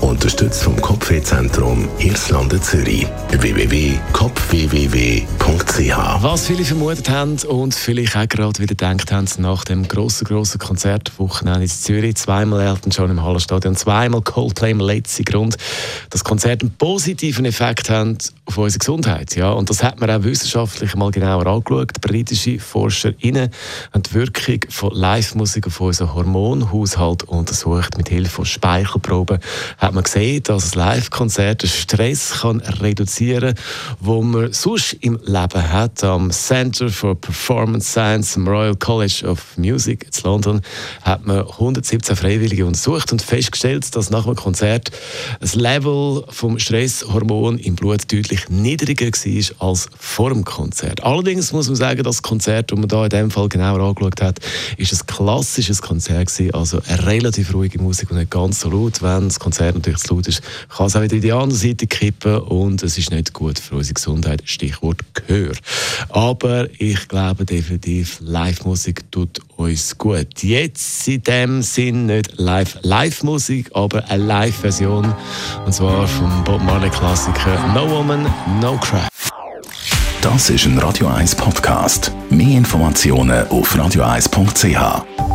Unterstützt vom Kopfwehzentrum Irlande Zürich. www.kopfwww.ch Was viele vermutet haben und vielleicht auch gerade wieder gedacht haben, nach dem grossen, grossen Konzertwochenende in Zürich, zweimal Elton John im Hallenstadion, zweimal Coldplay im letzten Grund, dass Konzerte einen positiven Effekt haben auf unsere Gesundheit. Ja? Und das hat man auch wissenschaftlich mal genauer angeschaut. Britische ForscherInnen haben die Wirkung von Live-Musik auf unseren Hormonhaushalt untersucht mit Hilfe von Speichelproben hat man gesehen, dass ein Live-Konzert den Stress kann reduzieren kann, den man sonst im Leben hat. Am Center for Performance Science am Royal College of Music in London hat man 117 Freiwillige untersucht und festgestellt, dass nach einem Konzert das Level vom Stresshormon im Blut deutlich niedriger war als vor dem Konzert. Allerdings muss man sagen, das Konzert, das man da in dem Fall genauer angeschaut hat, ist ein klassisches Konzert gewesen, also eine relativ ruhige Musik und nicht ganz so laut. Wenn das Konzert natürlich zu laut ist, kann es auch wieder in die andere Seite kippen und es ist nicht gut für unsere Gesundheit. Stichwort Gehör. Aber ich glaube definitiv, Live-Musik tut uns gut. Jetzt in dem Sinn nicht Live-Live-Musik, aber eine Live-Version und zwar vom Bob Marley-Klassiker No Woman, No Cry. Das ist ein Radio 1 Podcast. Mehr Informationen auf radio1.ch.